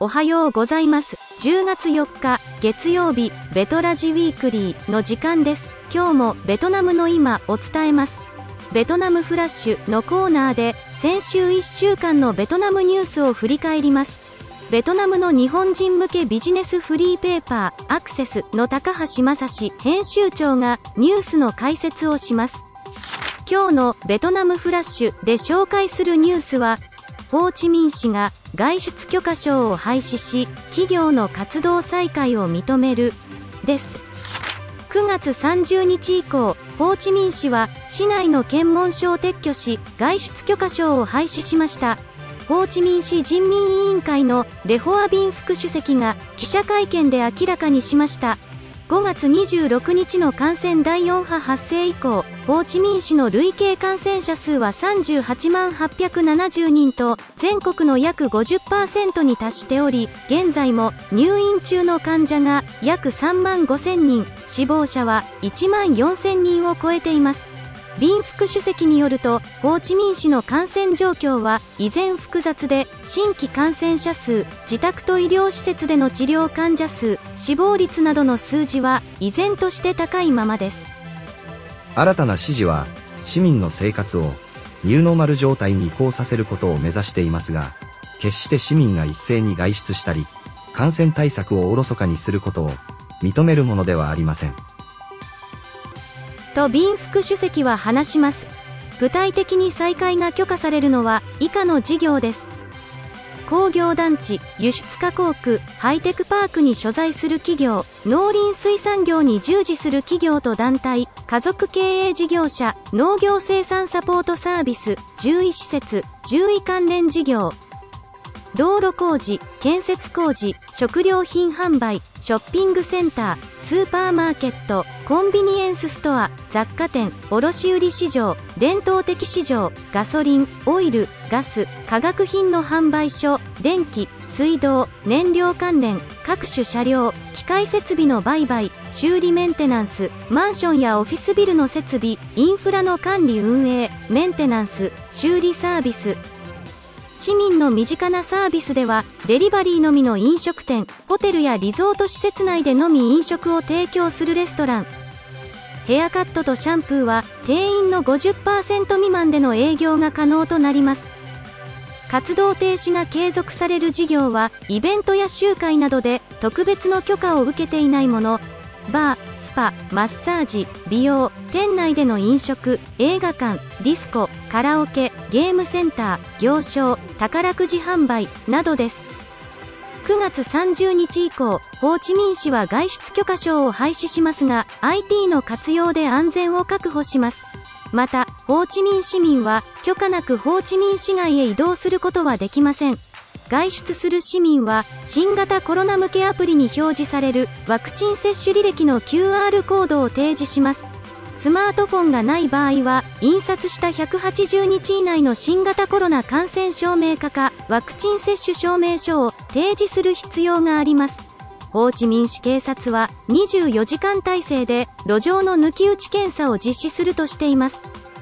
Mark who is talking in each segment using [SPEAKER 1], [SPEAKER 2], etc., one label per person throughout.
[SPEAKER 1] おはようございます。10月4日、月曜日、ベトラジウィークリーの時間です。今日もベトナムの今を伝えます。ベトナムフラッシュのコーナーで、先週1週間のベトナムニュースを振り返ります。ベトナムの日本人向けビジネスフリーペーパー、アクセスの高橋正史編集長がニュースの解説をします。今日のベトナムフラッシュで紹介するニュースは、ホーチミン市が外出許可証を廃止し、企業の活動再開を認める、です。9月30日以降、ホーチミン市は市内の検問所を撤去し、外出許可証を廃止しました。ホーチミン市人民委員会のレホアビン副主席が記者会見で明らかにしました。5月26日の感染第4波発生以降、ホーチミン市の累計感染者数は38万870人と、全国の約50%に達しており、現在も入院中の患者が約3万5000人、死亡者は1万4000人を超えています。ビン副主席によると、ホーチミン市の感染状況は依然複雑で、新規感染者数、自宅と医療施設での治療患者数、死亡率などの数字は依然として高いままです。
[SPEAKER 2] 新たな指示は、市民の生活をニューノーマル状態に移行させることを目指していますが、決して市民が一斉に外出したり、感染対策をおろそかにすることを認めるものではありません。
[SPEAKER 1] とビン副主席は話します。具体的に再開が許可されるのは以下の事業です。工業団地、輸出加工区、ハイテクパークに所在する企業、農林水産業に従事する企業と団体、家族経営事業者、農業生産サポートサービス、獣医施設、獣医関連事業、道路工事、建設工事、食料品販売、ショッピングセンター、スーパーマーケット、コンビニエンスストア、雑貨店、卸売市場、伝統的市場、ガソリン、オイル、ガス、化学品の販売所、電気、水道、燃料関連、各種車両、機械設備の売買、修理メンテナンス、マンションやオフィスビルの設備、インフラの管理運営、メンテナンス、修理サービス、市民の身近なサービスでは、デリバリーのみの飲食店、ホテルやリゾート施設内でのみ飲食を提供するレストラン。ヘアカットとシャンプーは、定員の50%未満での営業が可能となります。活動停止が継続される事業は、イベントや集会などで特別の許可を受けていないもの、バー、パ、マッサージ、美容、店内での飲食、映画館、ディスコ、カラオケ、ゲームセンター、行商、宝くじ販売などです。9月30日以降、ホーチミン市は外出許可証を廃止しますが、IT の活用で安全を確保します。また、ホーチミン市民は許可なくホーチミン市外へ移動することはできません。外出する市民は新型コロナ向けアプリに表示されるワクチン接種履歴の QR コードを提示します。スマートフォンがない場合は、印刷した180日以内の新型コロナ感染証明書か、ワクチン接種証明書を提示する必要があります。ホーチミン市警察は24時間体制で路上の抜き打ち検査を実施するとしています。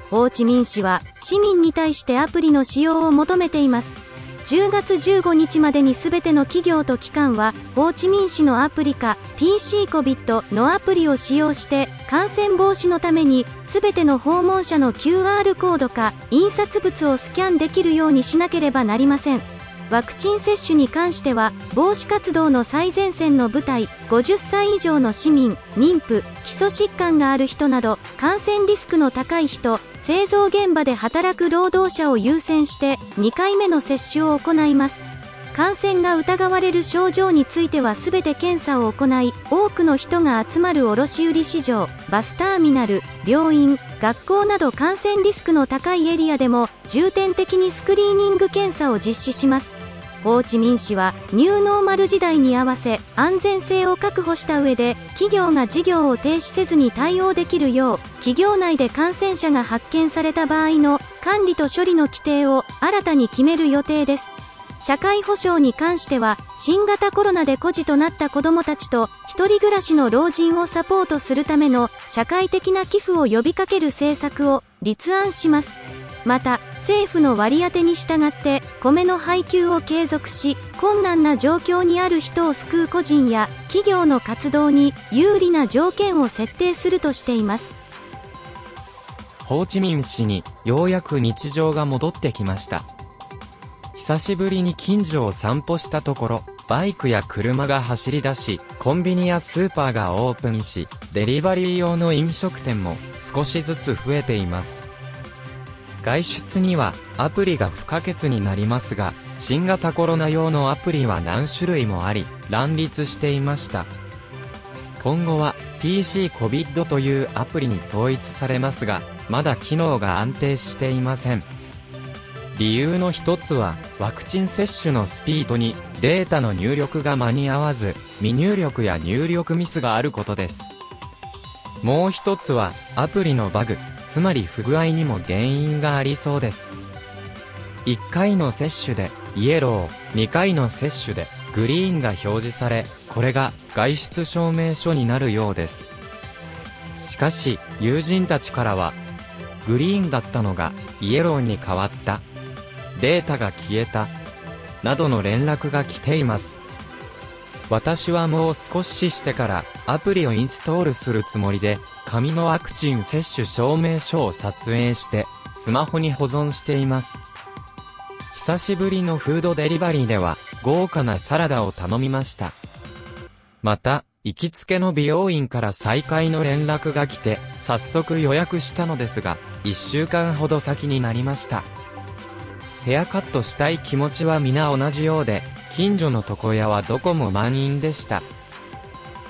[SPEAKER 1] ホーチミン市は市民に対してアプリの使用を求めています。10月15日までに全ての企業と機関は、ホーチミン市のアプリか PC コビットのアプリを使用して、感染防止のために、全ての訪問者の QR コードか印刷物をスキャンできるようにしなければなりません。ワクチン接種に関しては、防止活動の最前線の部隊、50歳以上の市民、妊婦、基礎疾患がある人など、感染リスクの高い人、製造現場で働く労働者を優先して、2回目の接種を行います。感染が疑われる症状については全て検査を行い、多くの人が集まる卸売市場、バスターミナル、病院、学校など感染リスクの高いエリアでも、重点的にスクリーニング検査を実施します。ホーチミン市はニューノーマル時代に合わせ安全性を確保した上で企業が事業を停止せずに対応できるよう企業内で感染者が発見された場合の管理と処理の規定を新たに決める予定です。社会保障に関しては新型コロナで孤児となった子どもたちと一人暮らしの老人をサポートするための社会的な寄付を呼びかける政策を立案します。また、政府の割り当てに従って米の配給を継続し困難な状況にある人を救う個人や企業の活動に有利な条件を設定するとしています。
[SPEAKER 3] ホーチミン市にようやく日常が戻ってきました。久しぶりに近所を散歩したところバイクや車が走り出しコンビニやスーパーがオープンしデリバリー用の飲食店も少しずつ増えています。外出にはアプリが不可欠になりますが、新型コロナ用のアプリは何種類もあり、乱立していました。今後は TC-COVID というアプリに統一されますが、まだ機能が安定していません。理由の一つは、ワクチン接種のスピードにデータの入力が間に合わず、未入力や入力ミスがあることです。もう一つは、アプリのバグ、つまり不具合にも原因がありそうです。1回の接種でイエロー、2回の接種でグリーンが表示され、これが外出証明書になるようです。しかし、友人たちからは、グリーンだったのがイエローに変わった、データが消えた、などの連絡が来ています。私はもう少ししてからアプリをインストールするつもりで紙のワクチン接種証明書を撮影して、スマホに保存しています。久しぶりのフードデリバリーでは、豪華なサラダを頼みました。また、行きつけの美容院から再開の連絡が来て、早速予約したのですが、1週間ほど先になりました。ヘアカットしたい気持ちは皆同じようで、近所の床屋はどこも満員でした。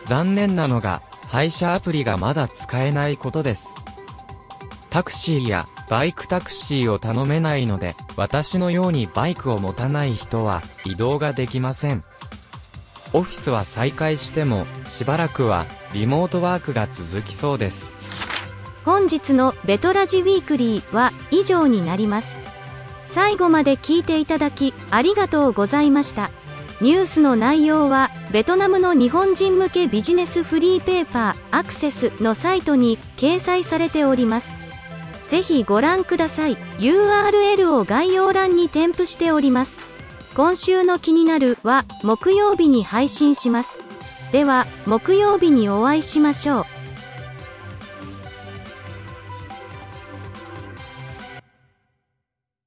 [SPEAKER 3] 残念なのが、配車アプリがまだ使えないことです。タクシーやバイクタクシーを頼めないので、私のようにバイクを持たない人は移動ができません。オフィスは再開しても、しばらくはリモートワークが続きそうです。
[SPEAKER 1] 本日のベトラジウィークリーは以上になります。最後まで聞いていただき、ありがとうございました。ニュースの内容はベトナムの日本人向けビジネスフリーペーパーアクセスのサイトに掲載されております。ぜひご覧ください。URL を概要欄に添付しております。今週の気になるは木曜日に配信します。では木曜日にお会いしましょう。